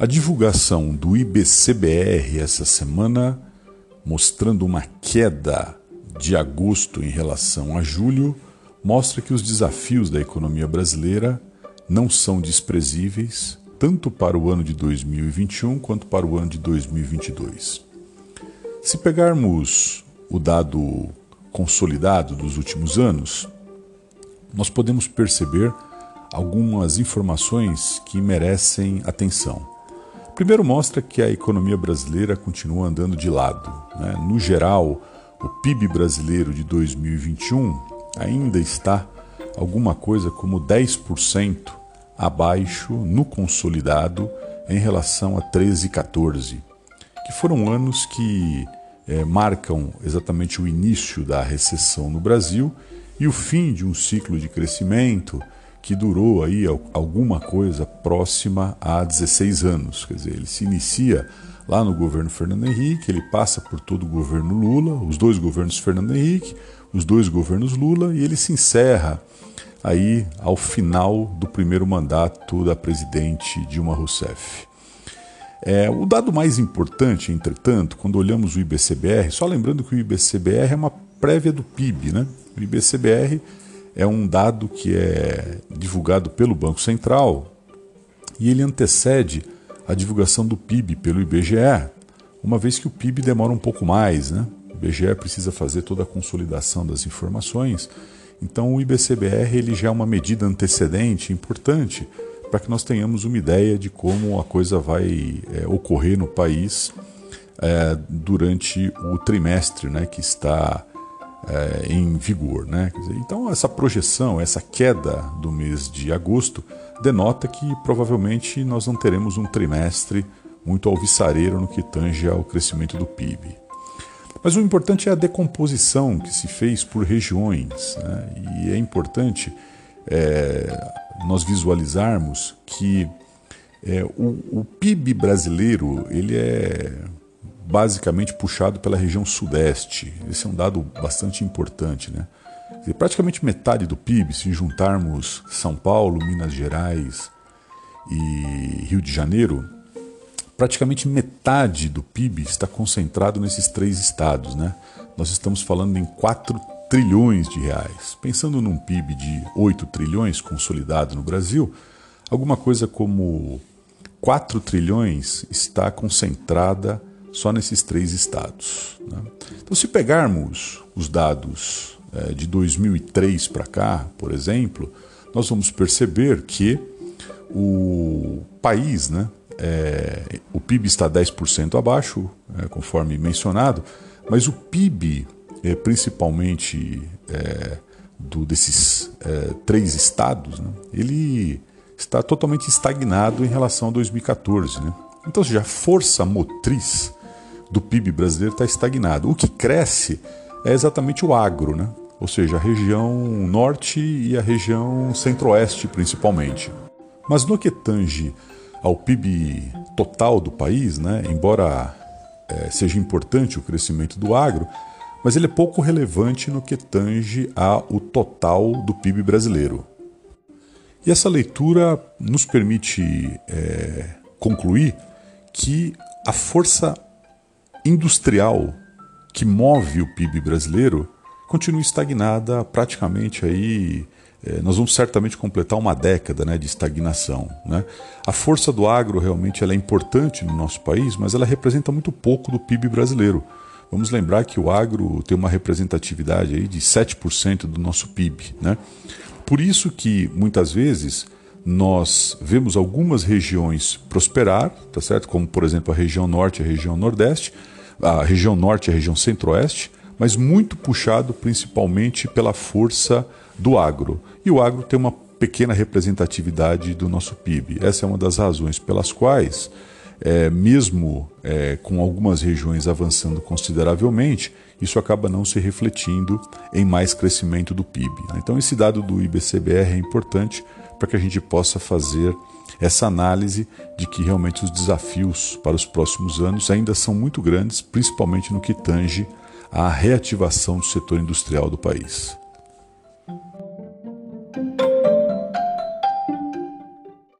A divulgação do IBCBR essa semana, mostrando uma queda de agosto em relação a julho, mostra que os desafios da economia brasileira não são desprezíveis, tanto para o ano de 2021 quanto para o ano de 2022. Se pegarmos o dado consolidado dos últimos anos, nós podemos perceber algumas informações que merecem atenção. Primeiro, mostra que a economia brasileira continua andando de lado. Né? No geral, o PIB brasileiro de 2021 ainda está alguma coisa como 10% abaixo no consolidado em relação a 13 e 14, que foram anos que é, marcam exatamente o início da recessão no Brasil e o fim de um ciclo de crescimento que durou aí alguma coisa próxima a 16 anos. Quer dizer, ele se inicia lá no governo Fernando Henrique, ele passa por todo o governo Lula, os dois governos Fernando Henrique, os dois governos Lula, e ele se encerra aí ao final do primeiro mandato da presidente Dilma Rousseff. É, o dado mais importante, entretanto, quando olhamos o IBCBR, só lembrando que o IBCBR é uma prévia do PIB, né? O IBCBR é um dado que é divulgado pelo Banco Central e ele antecede a divulgação do PIB pelo IBGE, uma vez que o PIB demora um pouco mais, né? O IBGE precisa fazer toda a consolidação das informações, então o IBCBR ele já é uma medida antecedente importante para que nós tenhamos uma ideia de como a coisa vai é, ocorrer no país é, durante o trimestre né, que está é, em vigor. Né? Dizer, então, essa projeção, essa queda do mês de agosto, denota que provavelmente nós não teremos um trimestre muito alvissareiro no que tange ao crescimento do PIB. Mas o importante é a decomposição que se fez por regiões, né? e é importante é, nós visualizarmos que é, o, o PIB brasileiro ele é basicamente puxado pela região sudeste. Esse é um dado bastante importante, né? Dizer, praticamente metade do PIB, se juntarmos São Paulo, Minas Gerais e Rio de Janeiro, praticamente metade do PIB está concentrado nesses três estados, né? Nós estamos falando em 4 trilhões de reais. Pensando num PIB de 8 trilhões consolidado no Brasil, alguma coisa como 4 trilhões está concentrada só nesses três estados. Né? Então, se pegarmos os dados é, de 2003 para cá, por exemplo, nós vamos perceber que o país, né, é, o PIB está 10% abaixo, é, conforme mencionado, mas o PIB, é, principalmente é, do, desses é, três estados, né, ele está totalmente estagnado em relação a 2014. Né? Então, seja, a força motriz do PIB brasileiro está estagnado. O que cresce é exatamente o agro, né? ou seja, a região norte e a região centro-oeste principalmente. Mas no que tange ao PIB total do país, né, embora é, seja importante o crescimento do agro, mas ele é pouco relevante no que tange ao total do PIB brasileiro. E essa leitura nos permite é, concluir que a força industrial que move o PIB brasileiro continua estagnada praticamente aí é, nós vamos certamente completar uma década né, de estagnação. Né? A força do agro realmente ela é importante no nosso país, mas ela representa muito pouco do PIB brasileiro. Vamos lembrar que o agro tem uma representatividade aí de 7% do nosso PIB. Né? Por isso que muitas vezes nós vemos algumas regiões prosperar, tá certo? Como por exemplo a região norte e a região nordeste, a região norte e a região centro-oeste, mas muito puxado principalmente pela força do agro. E o agro tem uma pequena representatividade do nosso PIB. Essa é uma das razões pelas quais, é, mesmo é, com algumas regiões avançando consideravelmente, isso acaba não se refletindo em mais crescimento do PIB. Né? Então, esse dado do IBCBR é importante para que a gente possa fazer essa análise de que realmente os desafios para os próximos anos ainda são muito grandes, principalmente no que tange à reativação do setor industrial do país.